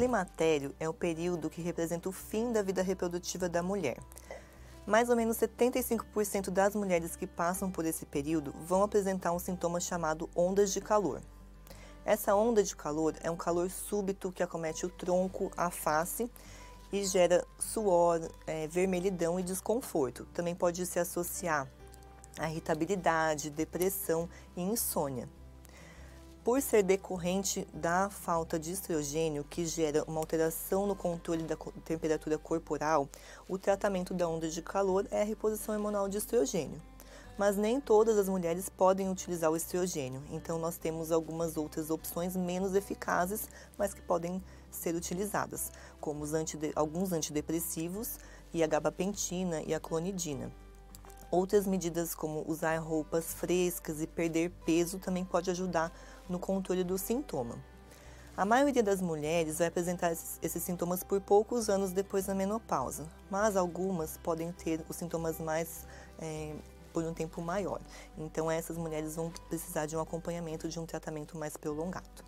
climatério é o período que representa o fim da vida reprodutiva da mulher. Mais ou menos 75% das mulheres que passam por esse período vão apresentar um sintoma chamado ondas de calor. Essa onda de calor é um calor súbito que acomete o tronco, a face e gera suor, é, vermelhidão e desconforto. Também pode se associar a irritabilidade, depressão e insônia. Por ser decorrente da falta de estrogênio, que gera uma alteração no controle da temperatura corporal, o tratamento da onda de calor é a reposição hormonal de estrogênio. Mas nem todas as mulheres podem utilizar o estrogênio, então nós temos algumas outras opções menos eficazes, mas que podem ser utilizadas, como antide alguns antidepressivos e a gabapentina e a clonidina. Outras medidas como usar roupas frescas e perder peso também pode ajudar no controle do sintoma. A maioria das mulheres vai apresentar esses sintomas por poucos anos depois da menopausa, mas algumas podem ter os sintomas mais é, por um tempo maior. Então essas mulheres vão precisar de um acompanhamento de um tratamento mais prolongado.